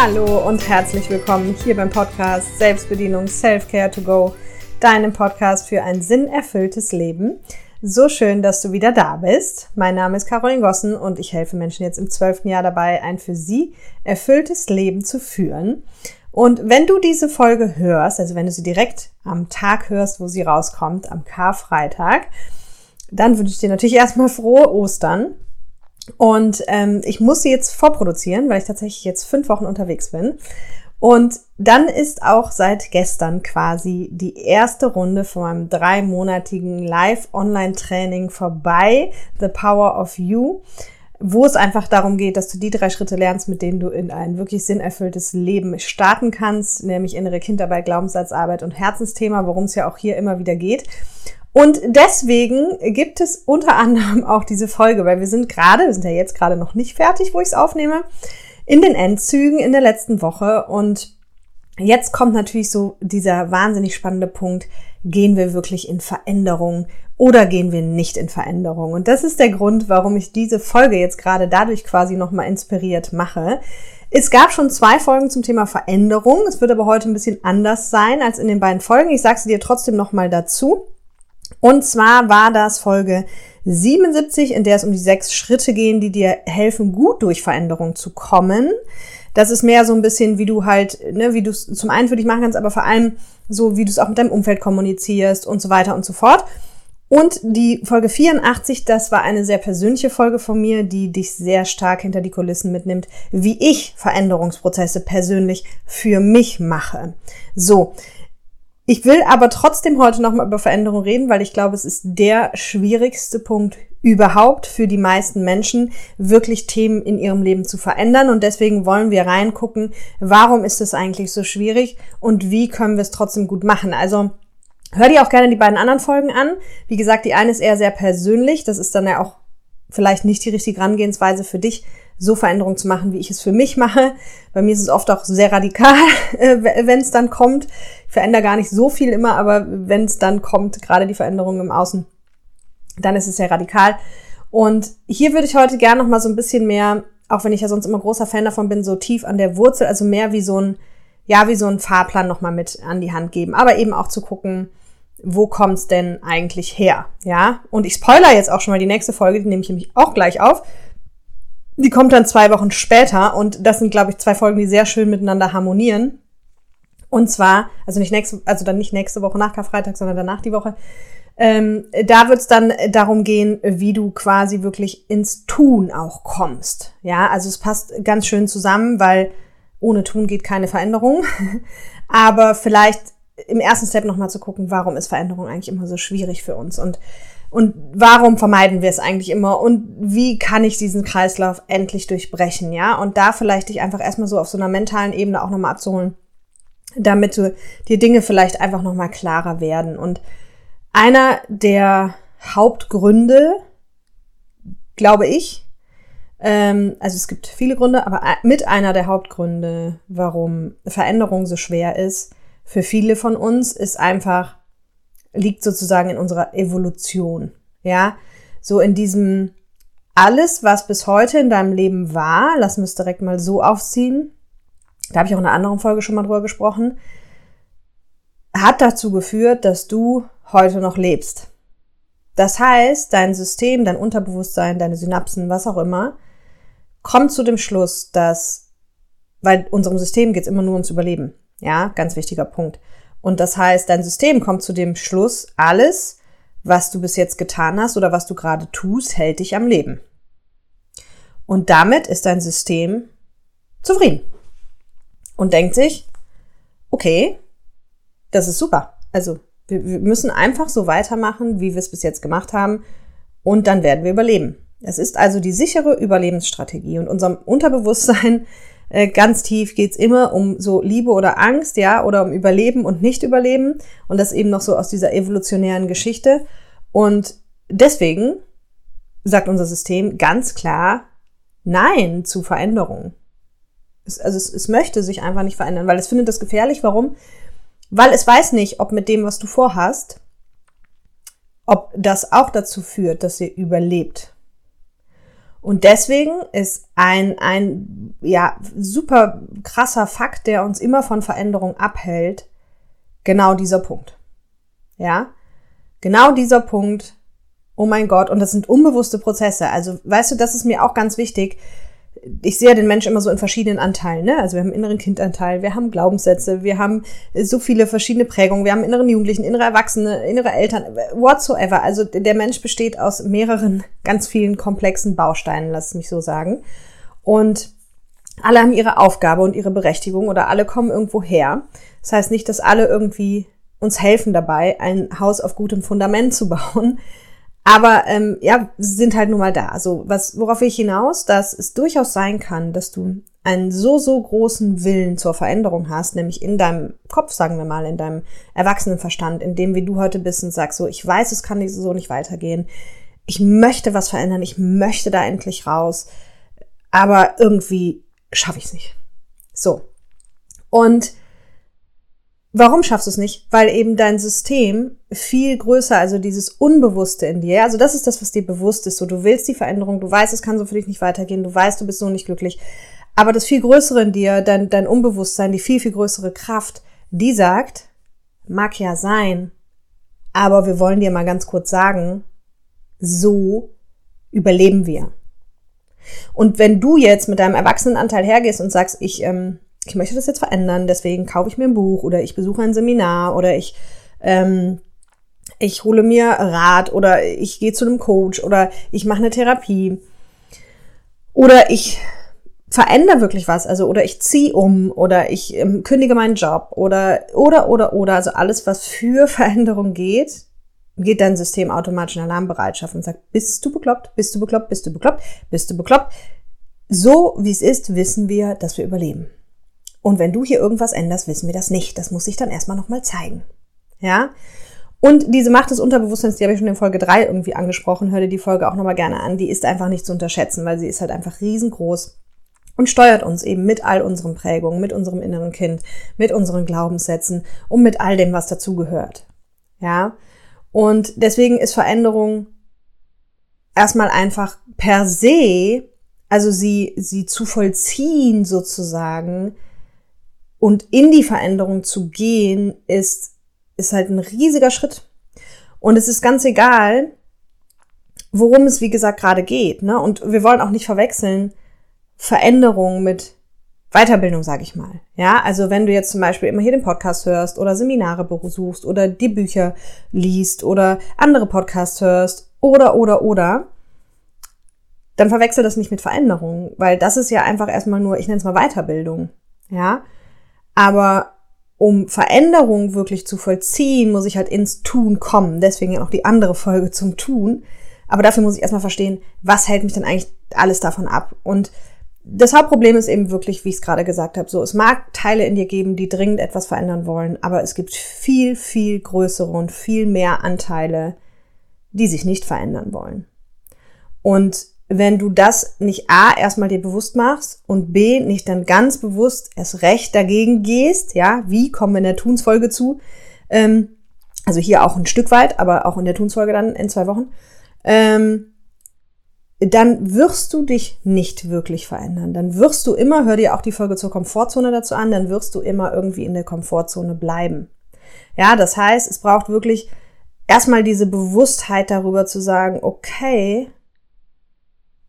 Hallo und herzlich willkommen hier beim Podcast Selbstbedienung Self-Care to Go, deinem Podcast für ein sinnerfülltes Leben. So schön, dass du wieder da bist. Mein Name ist Caroline Gossen und ich helfe Menschen jetzt im zwölften Jahr dabei, ein für sie erfülltes Leben zu führen. Und wenn du diese Folge hörst, also wenn du sie direkt am Tag hörst, wo sie rauskommt, am Karfreitag, dann wünsche ich dir natürlich erstmal frohe Ostern. Und ähm, ich muss sie jetzt vorproduzieren, weil ich tatsächlich jetzt fünf Wochen unterwegs bin. Und dann ist auch seit gestern quasi die erste Runde von meinem dreimonatigen Live-Online-Training vorbei, The Power of You, wo es einfach darum geht, dass du die drei Schritte lernst, mit denen du in ein wirklich sinnerfülltes Leben starten kannst, nämlich innere Kindarbeit, Glaubenssatzarbeit und Herzensthema, worum es ja auch hier immer wieder geht. Und deswegen gibt es unter anderem auch diese Folge, weil wir sind gerade, wir sind ja jetzt gerade noch nicht fertig, wo ich es aufnehme, in den Endzügen in der letzten Woche. Und jetzt kommt natürlich so dieser wahnsinnig spannende Punkt, gehen wir wirklich in Veränderung oder gehen wir nicht in Veränderung? Und das ist der Grund, warum ich diese Folge jetzt gerade dadurch quasi nochmal inspiriert mache. Es gab schon zwei Folgen zum Thema Veränderung. Es wird aber heute ein bisschen anders sein als in den beiden Folgen. Ich sage sie dir trotzdem nochmal dazu. Und zwar war das Folge 77, in der es um die sechs Schritte gehen, die dir helfen, gut durch Veränderung zu kommen. Das ist mehr so ein bisschen, wie du halt, ne, wie du es zum einen für dich machen kannst, aber vor allem so, wie du es auch mit deinem Umfeld kommunizierst und so weiter und so fort. Und die Folge 84, das war eine sehr persönliche Folge von mir, die dich sehr stark hinter die Kulissen mitnimmt, wie ich Veränderungsprozesse persönlich für mich mache. So, ich will aber trotzdem heute nochmal über Veränderung reden, weil ich glaube, es ist der schwierigste Punkt überhaupt für die meisten Menschen, wirklich Themen in ihrem Leben zu verändern. Und deswegen wollen wir reingucken, warum ist es eigentlich so schwierig und wie können wir es trotzdem gut machen. Also hör dir auch gerne die beiden anderen Folgen an. Wie gesagt, die eine ist eher sehr persönlich. Das ist dann ja auch vielleicht nicht die richtige Herangehensweise für dich, so Veränderungen zu machen, wie ich es für mich mache. Bei mir ist es oft auch sehr radikal, äh, wenn es dann kommt. Ich verändere gar nicht so viel immer, aber wenn es dann kommt, gerade die Veränderungen im Außen, dann ist es sehr radikal. Und hier würde ich heute gerne noch mal so ein bisschen mehr, auch wenn ich ja sonst immer großer Fan davon bin, so tief an der Wurzel, also mehr wie so ein, ja, wie so ein Fahrplan noch mal mit an die Hand geben, aber eben auch zu gucken, wo kommt's denn eigentlich her? Ja, und ich spoiler jetzt auch schon mal die nächste Folge, die nehme ich nämlich auch gleich auf. Die kommt dann zwei Wochen später und das sind, glaube ich, zwei Folgen, die sehr schön miteinander harmonieren. Und zwar, also nicht nächste, also dann nicht nächste Woche nach Karfreitag, sondern danach die Woche. Ähm, da wird es dann darum gehen, wie du quasi wirklich ins Tun auch kommst. Ja, also es passt ganz schön zusammen, weil ohne Tun geht keine Veränderung. Aber vielleicht im ersten Step nochmal zu gucken, warum ist Veränderung eigentlich immer so schwierig für uns und und warum vermeiden wir es eigentlich immer? Und wie kann ich diesen Kreislauf endlich durchbrechen? Ja, und da vielleicht dich einfach erstmal so auf so einer mentalen Ebene auch nochmal abzuholen, damit du dir Dinge vielleicht einfach nochmal klarer werden. Und einer der Hauptgründe, glaube ich, ähm, also es gibt viele Gründe, aber mit einer der Hauptgründe, warum Veränderung so schwer ist, für viele von uns, ist einfach liegt sozusagen in unserer Evolution. Ja, so in diesem alles, was bis heute in deinem Leben war, lassen wir es direkt mal so aufziehen. Da habe ich auch in einer anderen Folge schon mal drüber gesprochen. Hat dazu geführt, dass du heute noch lebst. Das heißt, dein System, dein Unterbewusstsein, deine Synapsen, was auch immer, kommt zu dem Schluss, dass, weil unserem System geht es immer nur ums Überleben. Ja, ganz wichtiger Punkt. Und das heißt, dein System kommt zu dem Schluss, alles, was du bis jetzt getan hast oder was du gerade tust, hält dich am Leben. Und damit ist dein System zufrieden und denkt sich, okay, das ist super. Also wir, wir müssen einfach so weitermachen, wie wir es bis jetzt gemacht haben und dann werden wir überleben. Es ist also die sichere Überlebensstrategie und unserem Unterbewusstsein ganz tief geht's immer um so Liebe oder Angst, ja, oder um Überleben und Nicht-Überleben. Und das eben noch so aus dieser evolutionären Geschichte. Und deswegen sagt unser System ganz klar Nein zu Veränderungen. Es, also es, es möchte sich einfach nicht verändern, weil es findet das gefährlich. Warum? Weil es weiß nicht, ob mit dem, was du vorhast, ob das auch dazu führt, dass ihr überlebt. Und deswegen ist ein, ein, ja, super krasser Fakt, der uns immer von Veränderung abhält, genau dieser Punkt. Ja? Genau dieser Punkt. Oh mein Gott. Und das sind unbewusste Prozesse. Also, weißt du, das ist mir auch ganz wichtig ich sehe den Menschen immer so in verschiedenen Anteilen. Ne? Also wir haben inneren Kindanteil, wir haben Glaubenssätze, wir haben so viele verschiedene Prägungen, wir haben inneren Jugendlichen, innere Erwachsene, innere Eltern, whatsoever. Also der Mensch besteht aus mehreren, ganz vielen komplexen Bausteinen, lass mich so sagen. Und alle haben ihre Aufgabe und ihre Berechtigung oder alle kommen irgendwo her. Das heißt nicht, dass alle irgendwie uns helfen dabei, ein Haus auf gutem Fundament zu bauen, aber ähm, ja, sie sind halt nun mal da. Also was, worauf will ich hinaus, dass es durchaus sein kann, dass du einen so, so großen Willen zur Veränderung hast, nämlich in deinem Kopf, sagen wir mal, in deinem Erwachsenenverstand, in dem, wie du heute bist und sagst, so, ich weiß, es kann so nicht weitergehen. Ich möchte was verändern, ich möchte da endlich raus, aber irgendwie schaffe ich es nicht. So. Und Warum schaffst du es nicht? Weil eben dein System viel größer, also dieses Unbewusste in dir, also das ist das, was dir bewusst ist. So, du willst die Veränderung, du weißt, es kann so für dich nicht weitergehen, du weißt, du bist so nicht glücklich. Aber das viel Größere in dir, dein, dein Unbewusstsein, die viel, viel größere Kraft, die sagt, mag ja sein, aber wir wollen dir mal ganz kurz sagen, so überleben wir. Und wenn du jetzt mit deinem Erwachsenenanteil hergehst und sagst, ich ähm, ich möchte das jetzt verändern, deswegen kaufe ich mir ein Buch oder ich besuche ein Seminar oder ich, ähm, ich hole mir Rat oder ich gehe zu einem Coach oder ich mache eine Therapie oder ich verändere wirklich was, also oder ich ziehe um oder ich ähm, kündige meinen Job oder oder oder oder also alles was für Veränderung geht, geht dein System automatisch in Alarmbereitschaft und sagt, bist du bekloppt, bist du bekloppt, bist du bekloppt, bist du bekloppt. So wie es ist, wissen wir, dass wir überleben. Und wenn du hier irgendwas änderst, wissen wir das nicht. Das muss sich dann erstmal nochmal zeigen. Ja? Und diese Macht des Unterbewusstseins, die habe ich schon in Folge 3 irgendwie angesprochen, hör dir die Folge auch nochmal gerne an, die ist einfach nicht zu unterschätzen, weil sie ist halt einfach riesengroß und steuert uns eben mit all unseren Prägungen, mit unserem inneren Kind, mit unseren Glaubenssätzen und mit all dem, was dazugehört. Ja? Und deswegen ist Veränderung erstmal einfach per se, also sie, sie zu vollziehen sozusagen, und in die Veränderung zu gehen, ist, ist halt ein riesiger Schritt. Und es ist ganz egal, worum es, wie gesagt, gerade geht. Ne? Und wir wollen auch nicht verwechseln Veränderung mit Weiterbildung, sage ich mal. Ja, also wenn du jetzt zum Beispiel immer hier den Podcast hörst oder Seminare besuchst oder die Bücher liest oder andere Podcasts hörst oder, oder, oder, dann verwechsel das nicht mit Veränderung, weil das ist ja einfach erstmal nur, ich nenne es mal Weiterbildung. Ja, aber um Veränderung wirklich zu vollziehen, muss ich halt ins Tun kommen. Deswegen ja auch die andere Folge zum Tun. Aber dafür muss ich erstmal verstehen, was hält mich denn eigentlich alles davon ab? Und das Hauptproblem ist eben wirklich, wie ich es gerade gesagt habe, so, es mag Teile in dir geben, die dringend etwas verändern wollen, aber es gibt viel, viel größere und viel mehr Anteile, die sich nicht verändern wollen. Und wenn du das nicht A erstmal dir bewusst machst und B nicht dann ganz bewusst erst recht dagegen gehst, ja, wie kommen wir in der Tunsfolge zu? Ähm, also hier auch ein Stück weit, aber auch in der Tunsfolge dann in zwei Wochen. Ähm, dann wirst du dich nicht wirklich verändern. Dann wirst du immer, hör dir auch die Folge zur Komfortzone dazu an, dann wirst du immer irgendwie in der Komfortzone bleiben. Ja, das heißt, es braucht wirklich erstmal diese Bewusstheit darüber zu sagen, okay,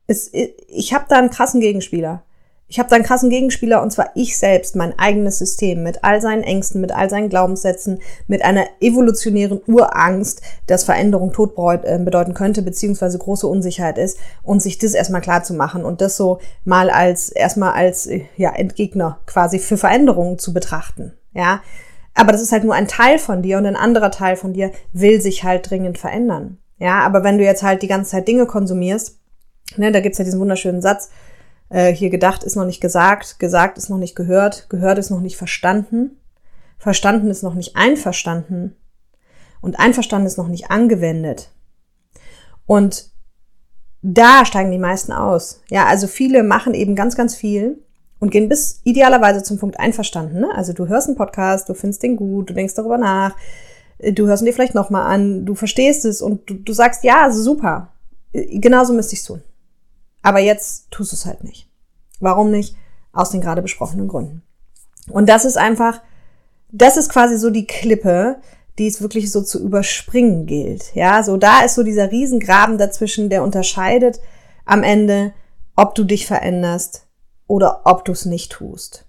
es, ich habe da einen krassen Gegenspieler. Ich habe da einen krassen Gegenspieler und zwar ich selbst, mein eigenes System mit all seinen Ängsten, mit all seinen Glaubenssätzen, mit einer evolutionären Urangst, dass Veränderung Tod äh, bedeuten könnte, beziehungsweise große Unsicherheit ist und sich das erstmal klar zu machen und das so mal als erstmal als ja Entgegner quasi für Veränderungen zu betrachten. Ja, aber das ist halt nur ein Teil von dir und ein anderer Teil von dir will sich halt dringend verändern. Ja, aber wenn du jetzt halt die ganze Zeit Dinge konsumierst Ne, da gibt's ja diesen wunderschönen Satz, äh, hier gedacht ist noch nicht gesagt, gesagt ist noch nicht gehört, gehört ist noch nicht verstanden, verstanden ist noch nicht einverstanden und einverstanden ist noch nicht angewendet. Und da steigen die meisten aus. Ja, also viele machen eben ganz, ganz viel und gehen bis idealerweise zum Punkt einverstanden. Ne? Also du hörst einen Podcast, du findest den gut, du denkst darüber nach, du hörst ihn dir vielleicht nochmal an, du verstehst es und du, du sagst, ja, super, genauso müsste ich tun. Aber jetzt tust du es halt nicht. Warum nicht? Aus den gerade besprochenen Gründen. Und das ist einfach, das ist quasi so die Klippe, die es wirklich so zu überspringen gilt. Ja, so da ist so dieser Riesengraben dazwischen, der unterscheidet am Ende, ob du dich veränderst oder ob du es nicht tust.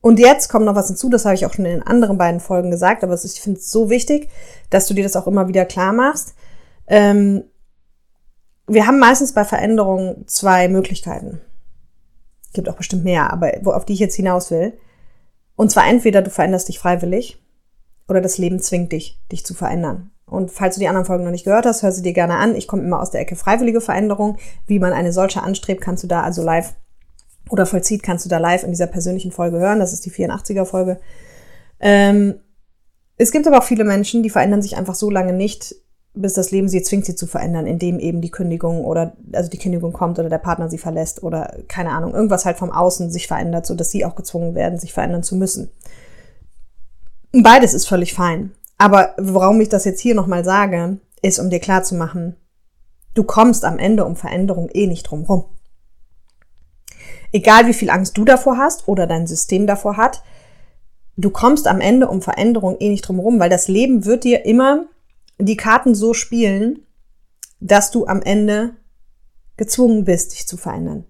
Und jetzt kommt noch was hinzu, das habe ich auch schon in den anderen beiden Folgen gesagt, aber ist, ich finde es so wichtig, dass du dir das auch immer wieder klar machst. Ähm, wir haben meistens bei Veränderungen zwei Möglichkeiten. Gibt auch bestimmt mehr, aber auf die ich jetzt hinaus will. Und zwar entweder du veränderst dich freiwillig oder das Leben zwingt dich, dich zu verändern. Und falls du die anderen Folgen noch nicht gehört hast, hör sie dir gerne an. Ich komme immer aus der Ecke freiwillige Veränderung. Wie man eine solche anstrebt, kannst du da also live oder vollzieht, kannst du da live in dieser persönlichen Folge hören. Das ist die 84er Folge. Ähm, es gibt aber auch viele Menschen, die verändern sich einfach so lange nicht, bis das Leben sie zwingt, sie zu verändern, indem eben die Kündigung oder also die Kündigung kommt oder der Partner sie verlässt oder keine Ahnung, irgendwas halt vom Außen sich verändert, so dass sie auch gezwungen werden, sich verändern zu müssen. Beides ist völlig fein. Aber warum ich das jetzt hier nochmal sage, ist, um dir klarzumachen, du kommst am Ende um Veränderung eh nicht drum rum. Egal wie viel Angst du davor hast oder dein System davor hat, du kommst am Ende um Veränderung eh nicht drum rum, weil das Leben wird dir immer die Karten so spielen, dass du am Ende gezwungen bist, dich zu verändern.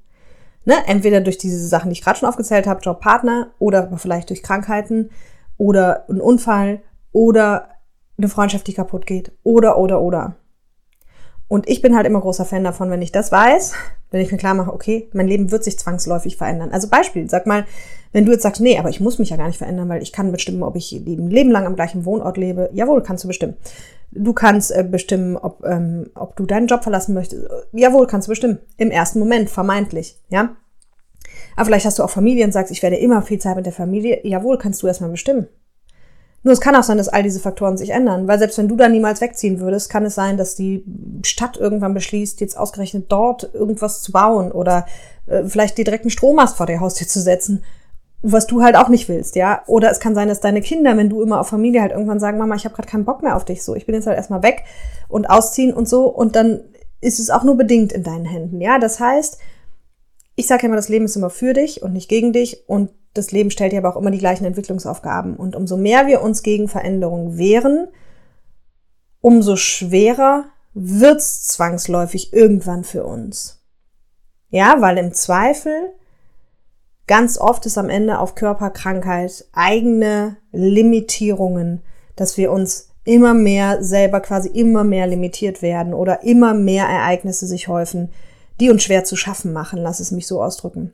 Ne? Entweder durch diese Sachen, die ich gerade schon aufgezählt habe, Job, Partner, oder vielleicht durch Krankheiten oder ein Unfall oder eine Freundschaft, die kaputt geht. Oder, oder, oder. Und ich bin halt immer großer Fan davon, wenn ich das weiß, wenn ich mir klar mache, okay, mein Leben wird sich zwangsläufig verändern. Also Beispiel, sag mal, wenn du jetzt sagst, nee, aber ich muss mich ja gar nicht verändern, weil ich kann bestimmen, ob ich ein Leben lang am gleichen Wohnort lebe. Jawohl, kannst du bestimmen. Du kannst äh, bestimmen, ob, ähm, ob du deinen Job verlassen möchtest. Jawohl, kannst du bestimmen. Im ersten Moment, vermeintlich, ja. Aber vielleicht hast du auch Familie und sagst, ich werde immer viel Zeit mit der Familie. Jawohl, kannst du erstmal bestimmen. Nur es kann auch sein, dass all diese Faktoren sich ändern, weil selbst wenn du da niemals wegziehen würdest, kann es sein, dass die Stadt irgendwann beschließt, jetzt ausgerechnet dort irgendwas zu bauen oder äh, vielleicht dir direkt einen Strommast vor der Haustür zu setzen was du halt auch nicht willst, ja. Oder es kann sein, dass deine Kinder, wenn du immer auf Familie halt irgendwann sagen, Mama, ich habe gerade keinen Bock mehr auf dich, so, ich bin jetzt halt erstmal weg und ausziehen und so und dann ist es auch nur bedingt in deinen Händen, ja. Das heißt, ich sage ja immer, das Leben ist immer für dich und nicht gegen dich und das Leben stellt dir aber auch immer die gleichen Entwicklungsaufgaben und umso mehr wir uns gegen Veränderungen wehren, umso schwerer wird's zwangsläufig irgendwann für uns. Ja, weil im Zweifel Ganz oft ist am Ende auf Körperkrankheit eigene Limitierungen, dass wir uns immer mehr selber quasi immer mehr limitiert werden oder immer mehr Ereignisse sich häufen, die uns schwer zu schaffen machen, lass es mich so ausdrücken.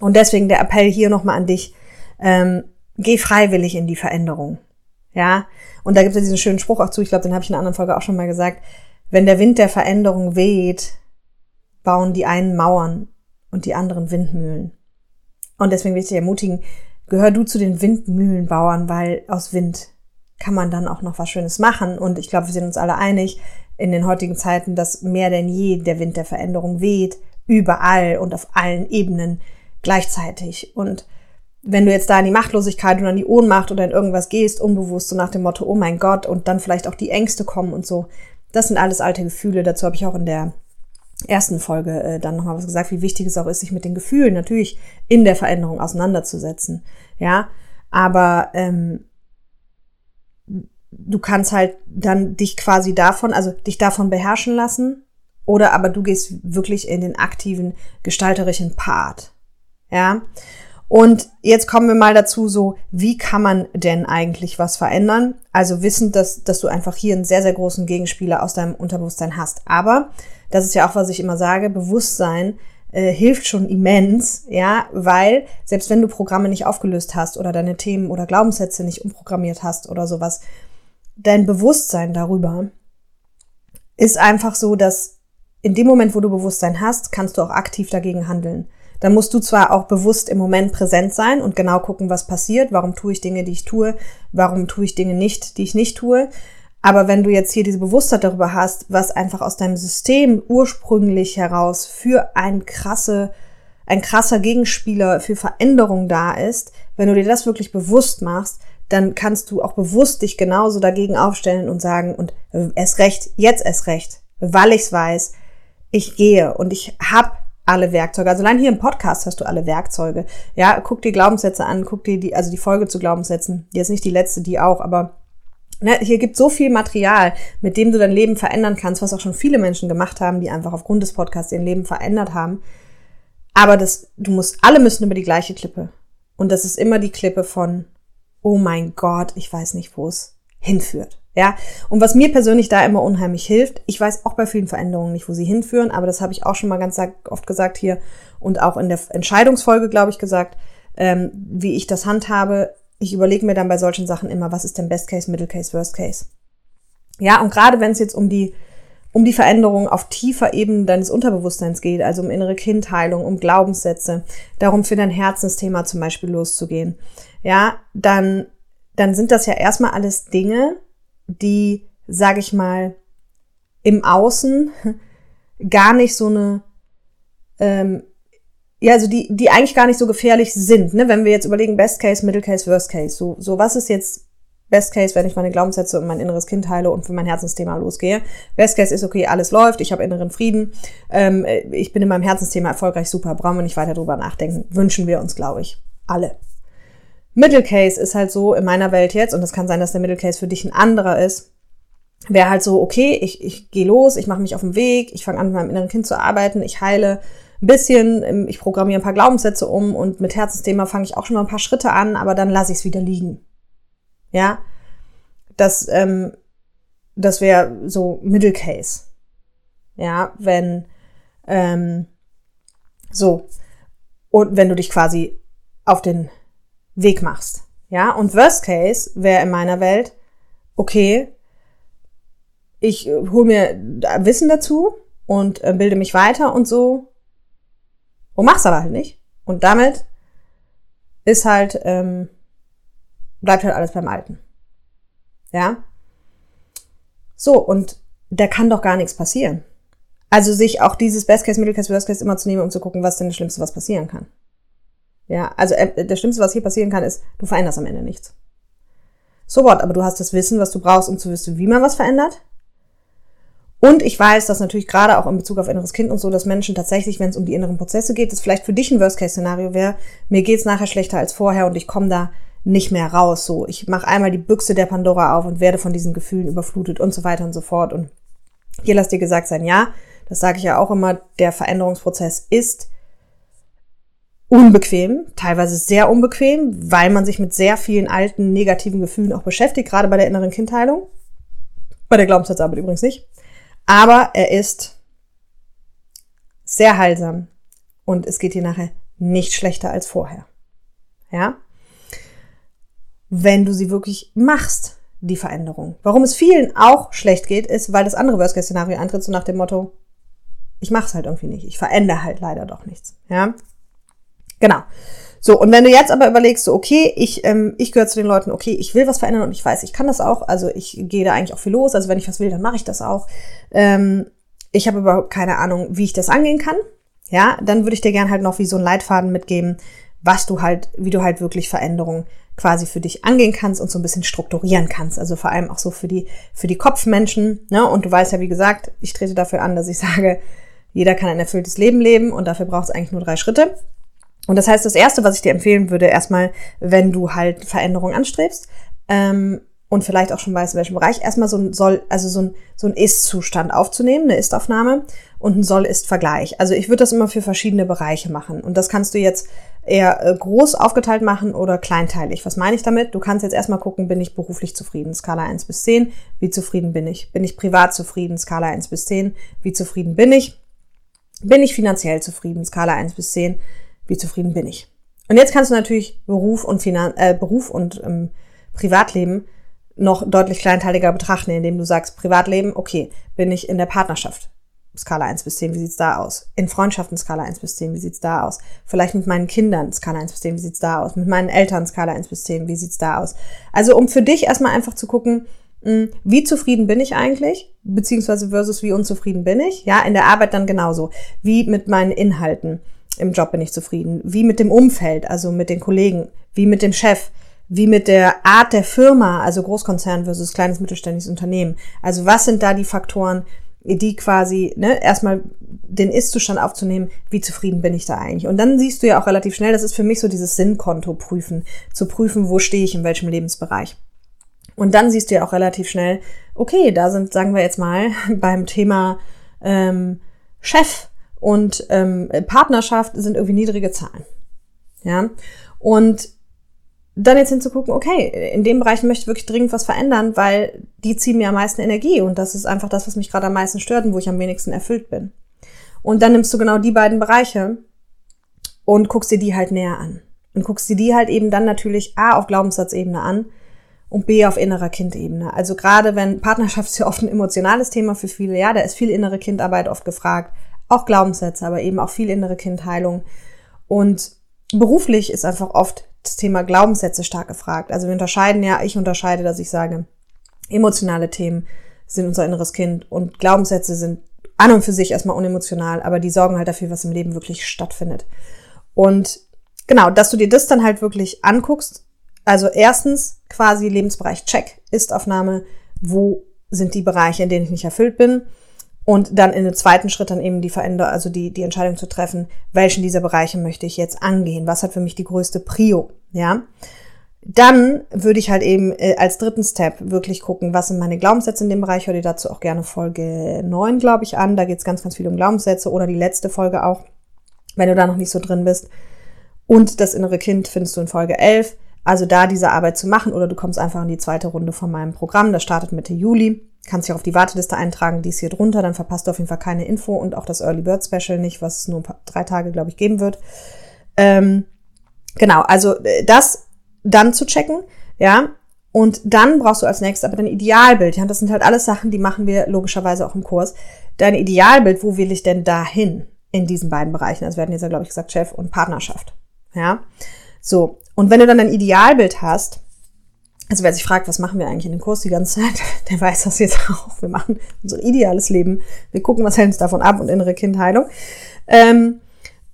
Und deswegen der Appell hier nochmal an dich, ähm, geh freiwillig in die Veränderung. Ja, und da gibt es diesen schönen Spruch auch zu, ich glaube, den habe ich in einer anderen Folge auch schon mal gesagt, wenn der Wind der Veränderung weht, bauen die einen Mauern und die anderen Windmühlen. Und deswegen will ich dich ermutigen, gehör du zu den Windmühlenbauern, weil aus Wind kann man dann auch noch was Schönes machen. Und ich glaube, wir sind uns alle einig in den heutigen Zeiten, dass mehr denn je der Wind der Veränderung weht, überall und auf allen Ebenen gleichzeitig. Und wenn du jetzt da in die Machtlosigkeit oder in die Ohnmacht oder in irgendwas gehst, unbewusst so nach dem Motto, oh mein Gott, und dann vielleicht auch die Ängste kommen und so, das sind alles alte Gefühle. Dazu habe ich auch in der ersten Folge äh, dann nochmal was gesagt, wie wichtig es auch ist, sich mit den Gefühlen natürlich in der Veränderung auseinanderzusetzen. Ja, aber ähm, du kannst halt dann dich quasi davon, also dich davon beherrschen lassen, oder aber du gehst wirklich in den aktiven gestalterischen Part. Ja. Und jetzt kommen wir mal dazu, so, wie kann man denn eigentlich was verändern? Also wissend, dass, dass du einfach hier einen sehr, sehr großen Gegenspieler aus deinem Unterbewusstsein hast. Aber das ist ja auch, was ich immer sage, Bewusstsein äh, hilft schon immens, ja, weil selbst wenn du Programme nicht aufgelöst hast oder deine Themen oder Glaubenssätze nicht umprogrammiert hast oder sowas, dein Bewusstsein darüber ist einfach so, dass in dem Moment, wo du Bewusstsein hast, kannst du auch aktiv dagegen handeln. Dann musst du zwar auch bewusst im Moment präsent sein und genau gucken, was passiert, warum tue ich Dinge, die ich tue, warum tue ich Dinge nicht, die ich nicht tue, aber wenn du jetzt hier diese Bewusstheit darüber hast, was einfach aus deinem System ursprünglich heraus für ein krasse, ein krasser Gegenspieler für Veränderung da ist, wenn du dir das wirklich bewusst machst, dann kannst du auch bewusst dich genauso dagegen aufstellen und sagen, und es recht, jetzt es recht, weil ich's weiß, ich gehe und ich habe alle Werkzeuge. Also allein hier im Podcast hast du alle Werkzeuge. Ja, guck dir Glaubenssätze an, guck dir die, also die Folge zu Glaubenssätzen. Jetzt nicht die letzte, die auch, aber ne, hier gibt so viel Material, mit dem du dein Leben verändern kannst, was auch schon viele Menschen gemacht haben, die einfach aufgrund des Podcasts ihr Leben verändert haben. Aber das, du musst, alle müssen über die gleiche Klippe. Und das ist immer die Klippe von, oh mein Gott, ich weiß nicht, wo es hinführt. Ja, und was mir persönlich da immer unheimlich hilft, ich weiß auch bei vielen Veränderungen nicht, wo sie hinführen, aber das habe ich auch schon mal ganz oft gesagt hier und auch in der Entscheidungsfolge, glaube ich, gesagt, ähm, wie ich das handhabe. Ich überlege mir dann bei solchen Sachen immer, was ist denn Best Case, Middle Case, Worst Case. Ja, und gerade wenn es jetzt um die um die Veränderung auf tiefer Ebene deines Unterbewusstseins geht, also um innere Kindheilung, um Glaubenssätze, darum für dein Herzensthema zum Beispiel loszugehen, ja, dann, dann sind das ja erstmal alles Dinge, die, sage ich mal, im Außen gar nicht so eine, ähm, ja, also die, die eigentlich gar nicht so gefährlich sind, ne? Wenn wir jetzt überlegen, Best Case, Middle Case, Worst Case, so, so was ist jetzt Best Case, wenn ich meine Glaubenssätze und mein inneres Kind heile und für mein Herzensthema losgehe. Best Case ist okay, alles läuft, ich habe inneren Frieden, ähm, ich bin in meinem Herzensthema erfolgreich, super, brauchen wir nicht weiter drüber nachdenken. Wünschen wir uns, glaube ich, alle. Middle Case ist halt so in meiner Welt jetzt, und es kann sein, dass der Middle Case für dich ein anderer ist, wäre halt so, okay, ich, ich gehe los, ich mache mich auf den Weg, ich fange an, mit meinem inneren Kind zu arbeiten, ich heile ein bisschen, ähm, ich programmiere ein paar Glaubenssätze um und mit Herzensthema fange ich auch schon mal ein paar Schritte an, aber dann lasse ich es wieder liegen. Ja, das, ähm, das wäre so Middle Case. Ja, wenn, ähm, so, und wenn du dich quasi auf den Weg machst. Ja, und Worst Case wäre in meiner Welt, okay, ich äh, hole mir Wissen dazu und äh, bilde mich weiter und so und mach's aber halt nicht. Und damit ist halt, ähm, bleibt halt alles beim Alten. Ja? So, und da kann doch gar nichts passieren. Also sich auch dieses Best Case, Middle Case, Worst Case immer zu nehmen, um zu gucken, was denn das Schlimmste, was passieren kann. Ja, also äh, das Schlimmste, was hier passieren kann, ist, du veränderst am Ende nichts. So what, aber du hast das Wissen, was du brauchst, um zu wissen, wie man was verändert. Und ich weiß, dass natürlich gerade auch in Bezug auf inneres Kind und so, dass Menschen tatsächlich, wenn es um die inneren Prozesse geht, das vielleicht für dich ein Worst-Case-Szenario wäre, mir geht's nachher schlechter als vorher und ich komme da nicht mehr raus. So, ich mache einmal die Büchse der Pandora auf und werde von diesen Gefühlen überflutet und so weiter und so fort. Und hier lass dir gesagt sein, ja, das sage ich ja auch immer, der Veränderungsprozess ist unbequem, teilweise sehr unbequem, weil man sich mit sehr vielen alten negativen Gefühlen auch beschäftigt, gerade bei der inneren Kindheilung. Bei der Glaubenssatzarbeit übrigens nicht. Aber er ist sehr heilsam und es geht dir nachher nicht schlechter als vorher. Ja? Wenn du sie wirklich machst, die Veränderung. Warum es vielen auch schlecht geht, ist, weil das andere Worst-Case-Szenario eintritt, so nach dem Motto, ich mach's halt irgendwie nicht. Ich verändere halt leider doch nichts. Ja? Genau. So, und wenn du jetzt aber überlegst, so, okay, ich, ähm, ich gehöre zu den Leuten, okay, ich will was verändern und ich weiß, ich kann das auch, also ich gehe da eigentlich auch viel los, also wenn ich was will, dann mache ich das auch. Ähm, ich habe überhaupt keine Ahnung, wie ich das angehen kann. Ja, dann würde ich dir gerne halt noch wie so einen Leitfaden mitgeben, was du halt, wie du halt wirklich Veränderungen quasi für dich angehen kannst und so ein bisschen strukturieren kannst. Also vor allem auch so für die, für die Kopfmenschen. Ne? Und du weißt ja, wie gesagt, ich trete dafür an, dass ich sage, jeder kann ein erfülltes Leben leben und dafür braucht es eigentlich nur drei Schritte. Und das heißt, das Erste, was ich dir empfehlen würde, erstmal, wenn du halt Veränderungen anstrebst, ähm, und vielleicht auch schon weißt, in welchem Bereich, erstmal so ein Soll, also so ein, so ein Ist-Zustand aufzunehmen, eine Ist-Aufnahme und ein Soll-Ist-Vergleich. Also ich würde das immer für verschiedene Bereiche machen. Und das kannst du jetzt eher äh, groß aufgeteilt machen oder kleinteilig. Was meine ich damit? Du kannst jetzt erstmal gucken, bin ich beruflich zufrieden? Skala 1 bis 10. Wie zufrieden bin ich? Bin ich privat zufrieden? Skala 1 bis 10. Wie zufrieden bin ich? Bin ich finanziell zufrieden? Skala 1 bis 10 wie zufrieden bin ich. Und jetzt kannst du natürlich Beruf und, Finan äh, Beruf und ähm, Privatleben noch deutlich kleinteiliger betrachten, indem du sagst, Privatleben, okay, bin ich in der Partnerschaft? Skala 1 bis 10, wie sieht's da aus? In Freundschaften Skala 1 bis 10, wie sieht's da aus? Vielleicht mit meinen Kindern Skala 1 bis 10, wie sieht's da aus? Mit meinen Eltern Skala 1 bis 10, wie sieht's da aus? Also um für dich erstmal einfach zu gucken, hm, wie zufrieden bin ich eigentlich? Beziehungsweise versus wie unzufrieden bin ich? Ja, in der Arbeit dann genauso. Wie mit meinen Inhalten? Im Job bin ich zufrieden, wie mit dem Umfeld, also mit den Kollegen, wie mit dem Chef, wie mit der Art der Firma, also Großkonzern versus kleines mittelständisches Unternehmen. Also was sind da die Faktoren, die quasi, ne, erstmal den Ist-Zustand aufzunehmen, wie zufrieden bin ich da eigentlich. Und dann siehst du ja auch relativ schnell, das ist für mich so dieses Sinnkonto prüfen, zu prüfen, wo stehe ich in welchem Lebensbereich. Und dann siehst du ja auch relativ schnell, okay, da sind, sagen wir jetzt mal, beim Thema ähm, Chef und ähm, Partnerschaft sind irgendwie niedrige Zahlen. Ja. Und dann jetzt hinzugucken, okay, in dem Bereich möchte ich wirklich dringend was verändern, weil die ziehen mir am meisten Energie und das ist einfach das, was mich gerade am meisten stört und wo ich am wenigsten erfüllt bin. Und dann nimmst du genau die beiden Bereiche und guckst dir die halt näher an. Und guckst dir die halt eben dann natürlich A auf Glaubenssatzebene an und B auf innerer Kindebene. Also gerade wenn Partnerschaft ist ja oft ein emotionales Thema für viele, ja, da ist viel innere Kindarbeit oft gefragt, auch Glaubenssätze, aber eben auch viel innere Kindheilung. Und beruflich ist einfach oft das Thema Glaubenssätze stark gefragt. Also wir unterscheiden ja, ich unterscheide, dass ich sage, emotionale Themen sind unser inneres Kind und Glaubenssätze sind an und für sich erstmal unemotional, aber die sorgen halt dafür, was im Leben wirklich stattfindet. Und genau, dass du dir das dann halt wirklich anguckst. Also erstens quasi Lebensbereich Check, Ist-Aufnahme, wo sind die Bereiche, in denen ich nicht erfüllt bin und dann in den zweiten Schritt dann eben die Veränderung, also die, die Entscheidung zu treffen, welchen dieser Bereiche möchte ich jetzt angehen? Was hat für mich die größte Prio? Ja. Dann würde ich halt eben äh, als dritten Step wirklich gucken, was sind meine Glaubenssätze in dem Bereich. Hör dir dazu auch gerne Folge 9, glaube ich, an. Da geht es ganz, ganz viel um Glaubenssätze oder die letzte Folge auch, wenn du da noch nicht so drin bist. Und das innere Kind findest du in Folge 11. Also da diese Arbeit zu machen oder du kommst einfach in die zweite Runde von meinem Programm. Das startet Mitte Juli kannst dich auf die Warteliste eintragen, die ist hier drunter, dann verpasst du auf jeden Fall keine Info und auch das Early Bird Special nicht, was es nur drei Tage, glaube ich, geben wird. Ähm, genau, also äh, das dann zu checken, ja. Und dann brauchst du als nächstes aber dein Idealbild. Ja, das sind halt alles Sachen, die machen wir logischerweise auch im Kurs. Dein Idealbild, wo will ich denn dahin in diesen beiden Bereichen? Also wir hatten jetzt ja, glaube ich, gesagt, Chef und Partnerschaft. Ja. So. Und wenn du dann ein Idealbild hast, also wer sich fragt, was machen wir eigentlich in dem Kurs die ganze Zeit, der weiß das jetzt auch. Wir machen unser ideales Leben. Wir gucken, was hält uns davon ab und innere Kindheilung. Ähm,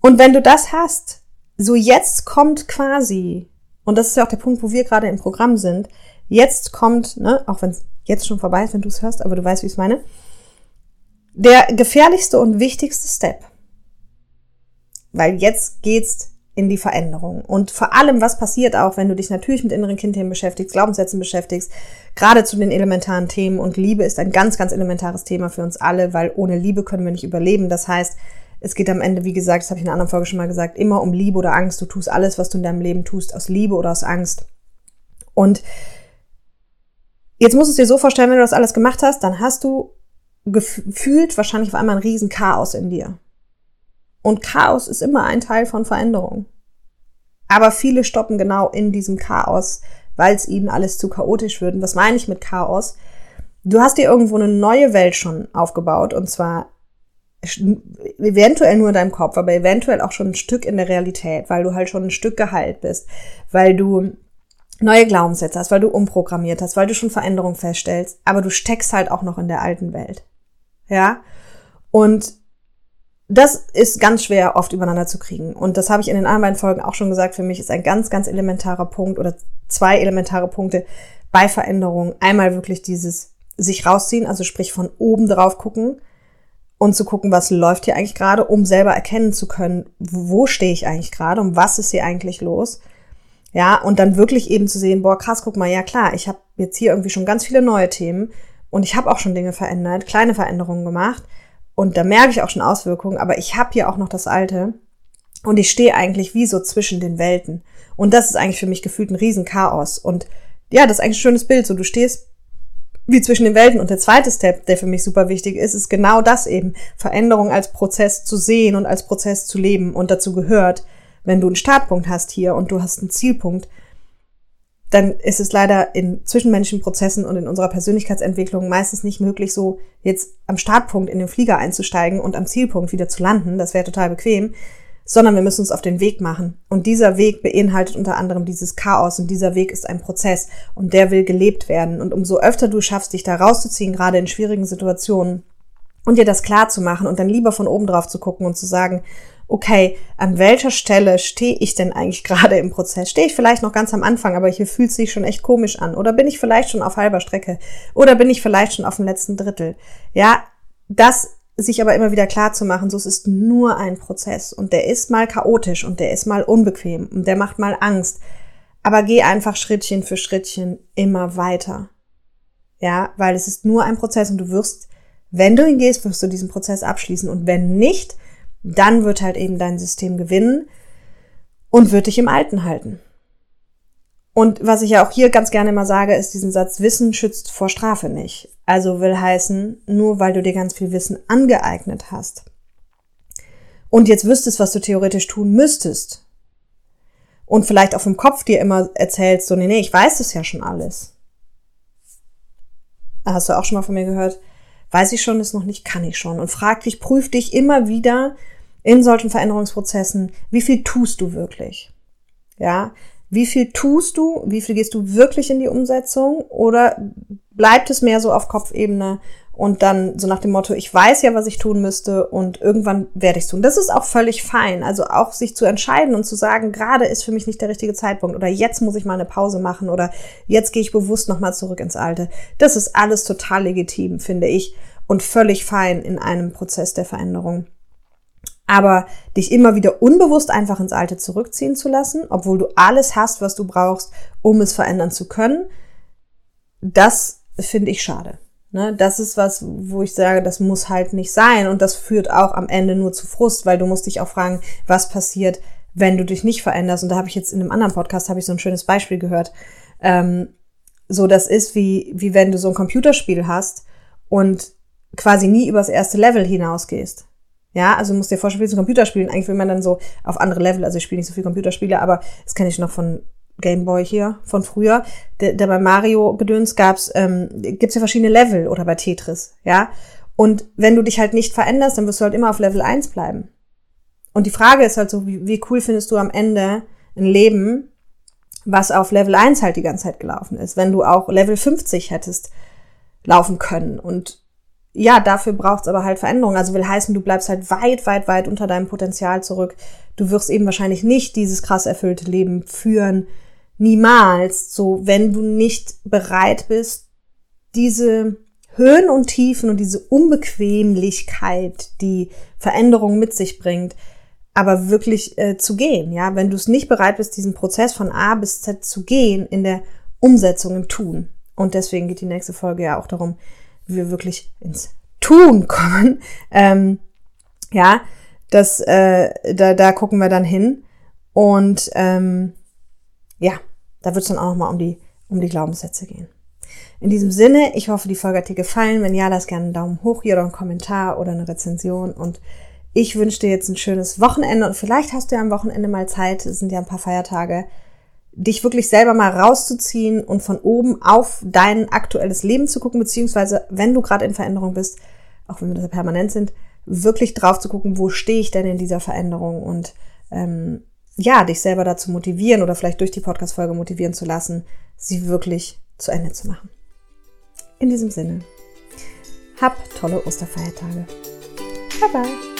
und wenn du das hast, so jetzt kommt quasi, und das ist ja auch der Punkt, wo wir gerade im Programm sind, jetzt kommt, ne, auch wenn es jetzt schon vorbei ist, wenn du es hörst, aber du weißt, wie ich es meine, der gefährlichste und wichtigste Step. Weil jetzt geht's in die Veränderung. Und vor allem, was passiert auch, wenn du dich natürlich mit inneren Kindthemen beschäftigst, Glaubenssätzen beschäftigst, gerade zu den elementaren Themen. Und Liebe ist ein ganz, ganz elementares Thema für uns alle, weil ohne Liebe können wir nicht überleben. Das heißt, es geht am Ende, wie gesagt, das habe ich in einer anderen Folge schon mal gesagt, immer um Liebe oder Angst. Du tust alles, was du in deinem Leben tust, aus Liebe oder aus Angst. Und jetzt musst du es dir so vorstellen, wenn du das alles gemacht hast, dann hast du gefühlt wahrscheinlich auf einmal ein riesen Chaos in dir. Und Chaos ist immer ein Teil von Veränderung. Aber viele stoppen genau in diesem Chaos, weil es ihnen alles zu chaotisch wird. Und was meine ich mit Chaos? Du hast dir irgendwo eine neue Welt schon aufgebaut und zwar eventuell nur in deinem Kopf, aber eventuell auch schon ein Stück in der Realität, weil du halt schon ein Stück geheilt bist, weil du neue Glaubenssätze hast, weil du umprogrammiert hast, weil du schon Veränderungen feststellst, aber du steckst halt auch noch in der alten Welt. Ja? Und das ist ganz schwer oft übereinander zu kriegen. Und das habe ich in den anderen beiden Folgen auch schon gesagt. Für mich ist ein ganz, ganz elementarer Punkt oder zwei elementare Punkte bei Veränderungen. Einmal wirklich dieses sich rausziehen, also sprich von oben drauf gucken und zu gucken, was läuft hier eigentlich gerade, um selber erkennen zu können, wo stehe ich eigentlich gerade und was ist hier eigentlich los. Ja, und dann wirklich eben zu sehen, boah, krass, guck mal, ja klar, ich habe jetzt hier irgendwie schon ganz viele neue Themen und ich habe auch schon Dinge verändert, kleine Veränderungen gemacht und da merke ich auch schon Auswirkungen, aber ich habe hier auch noch das Alte. Und ich stehe eigentlich wie so zwischen den Welten. Und das ist eigentlich für mich gefühlt ein Riesenchaos. Und ja, das ist eigentlich ein schönes Bild. So, du stehst wie zwischen den Welten. Und der zweite Step, der für mich super wichtig ist, ist genau das eben. Veränderung als Prozess zu sehen und als Prozess zu leben. Und dazu gehört, wenn du einen Startpunkt hast hier und du hast einen Zielpunkt, dann ist es leider in zwischenmenschlichen Prozessen und in unserer Persönlichkeitsentwicklung meistens nicht möglich, so jetzt am Startpunkt in den Flieger einzusteigen und am Zielpunkt wieder zu landen. Das wäre total bequem. Sondern wir müssen uns auf den Weg machen. Und dieser Weg beinhaltet unter anderem dieses Chaos und dieser Weg ist ein Prozess und der will gelebt werden. Und umso öfter du schaffst, dich da rauszuziehen, gerade in schwierigen Situationen, und dir das klar zu machen und dann lieber von oben drauf zu gucken und zu sagen, okay, an welcher Stelle stehe ich denn eigentlich gerade im Prozess? Stehe ich vielleicht noch ganz am Anfang, aber hier fühlt es sich schon echt komisch an? Oder bin ich vielleicht schon auf halber Strecke? Oder bin ich vielleicht schon auf dem letzten Drittel? Ja, das sich aber immer wieder klar zu machen, so es ist nur ein Prozess und der ist mal chaotisch und der ist mal unbequem und der macht mal Angst. Aber geh einfach Schrittchen für Schrittchen immer weiter. Ja, weil es ist nur ein Prozess und du wirst, wenn du ihn gehst, wirst du diesen Prozess abschließen und wenn nicht, dann wird halt eben dein System gewinnen und wird dich im Alten halten. Und was ich ja auch hier ganz gerne immer sage, ist diesen Satz, Wissen schützt vor Strafe nicht. Also will heißen, nur weil du dir ganz viel Wissen angeeignet hast und jetzt wüsstest, was du theoretisch tun müsstest und vielleicht auch im Kopf dir immer erzählst, so, nee, nee, ich weiß das ja schon alles. Hast du auch schon mal von mir gehört? Weiß ich schon, ist noch nicht, kann ich schon. Und frag dich, prüf dich immer wieder in solchen Veränderungsprozessen, wie viel tust du wirklich? Ja, wie viel tust du? Wie viel gehst du wirklich in die Umsetzung? Oder bleibt es mehr so auf Kopfebene und dann so nach dem Motto, ich weiß ja, was ich tun müsste und irgendwann werde ich es tun. Das ist auch völlig fein. Also auch sich zu entscheiden und zu sagen, gerade ist für mich nicht der richtige Zeitpunkt oder jetzt muss ich mal eine Pause machen oder jetzt gehe ich bewusst nochmal zurück ins Alte. Das ist alles total legitim, finde ich, und völlig fein in einem Prozess der Veränderung. Aber dich immer wieder unbewusst einfach ins Alte zurückziehen zu lassen, obwohl du alles hast, was du brauchst, um es verändern zu können, das finde ich schade. Ne? Das ist was, wo ich sage, das muss halt nicht sein. Und das führt auch am Ende nur zu Frust, weil du musst dich auch fragen, was passiert, wenn du dich nicht veränderst. Und da habe ich jetzt in einem anderen Podcast habe ich so ein schönes Beispiel gehört. Ähm, so, das ist wie, wie wenn du so ein Computerspiel hast und quasi nie übers erste Level hinausgehst. Ja, also musst dir vorstellen, so Computerspielen, eigentlich will man dann so auf andere Level, also ich spiele nicht so viel Computerspiele, aber das kenne ich noch von Gameboy hier, von früher. Der, der bei Mario Gedöns gab's, ähm, gibt's ja verschiedene Level oder bei Tetris, ja. Und wenn du dich halt nicht veränderst, dann wirst du halt immer auf Level 1 bleiben. Und die Frage ist halt so, wie, wie cool findest du am Ende ein Leben, was auf Level 1 halt die ganze Zeit gelaufen ist, wenn du auch Level 50 hättest laufen können und ja, dafür braucht's aber halt Veränderung. Also will heißen, du bleibst halt weit, weit, weit unter deinem Potenzial zurück. Du wirst eben wahrscheinlich nicht dieses krass erfüllte Leben führen. Niemals. So, wenn du nicht bereit bist, diese Höhen und Tiefen und diese Unbequemlichkeit, die Veränderung mit sich bringt, aber wirklich äh, zu gehen. Ja, wenn du es nicht bereit bist, diesen Prozess von A bis Z zu gehen in der Umsetzung im Tun. Und deswegen geht die nächste Folge ja auch darum, wir wirklich ins Tun kommen. Ähm, ja, das, äh, da, da gucken wir dann hin. Und ähm, ja, da wird es dann auch nochmal um die, um die Glaubenssätze gehen. In diesem Sinne, ich hoffe, die Folge hat dir gefallen. Wenn ja, lass gerne einen Daumen hoch hier oder einen Kommentar oder eine Rezension. Und ich wünsche dir jetzt ein schönes Wochenende und vielleicht hast du ja am Wochenende mal Zeit, es sind ja ein paar Feiertage, dich wirklich selber mal rauszuziehen und von oben auf dein aktuelles Leben zu gucken, beziehungsweise wenn du gerade in Veränderung bist, auch wenn wir das permanent sind, wirklich drauf zu gucken, wo stehe ich denn in dieser Veränderung und ähm, ja, dich selber dazu motivieren oder vielleicht durch die Podcast-Folge motivieren zu lassen, sie wirklich zu Ende zu machen. In diesem Sinne, hab tolle Osterfeiertage. Bye bye.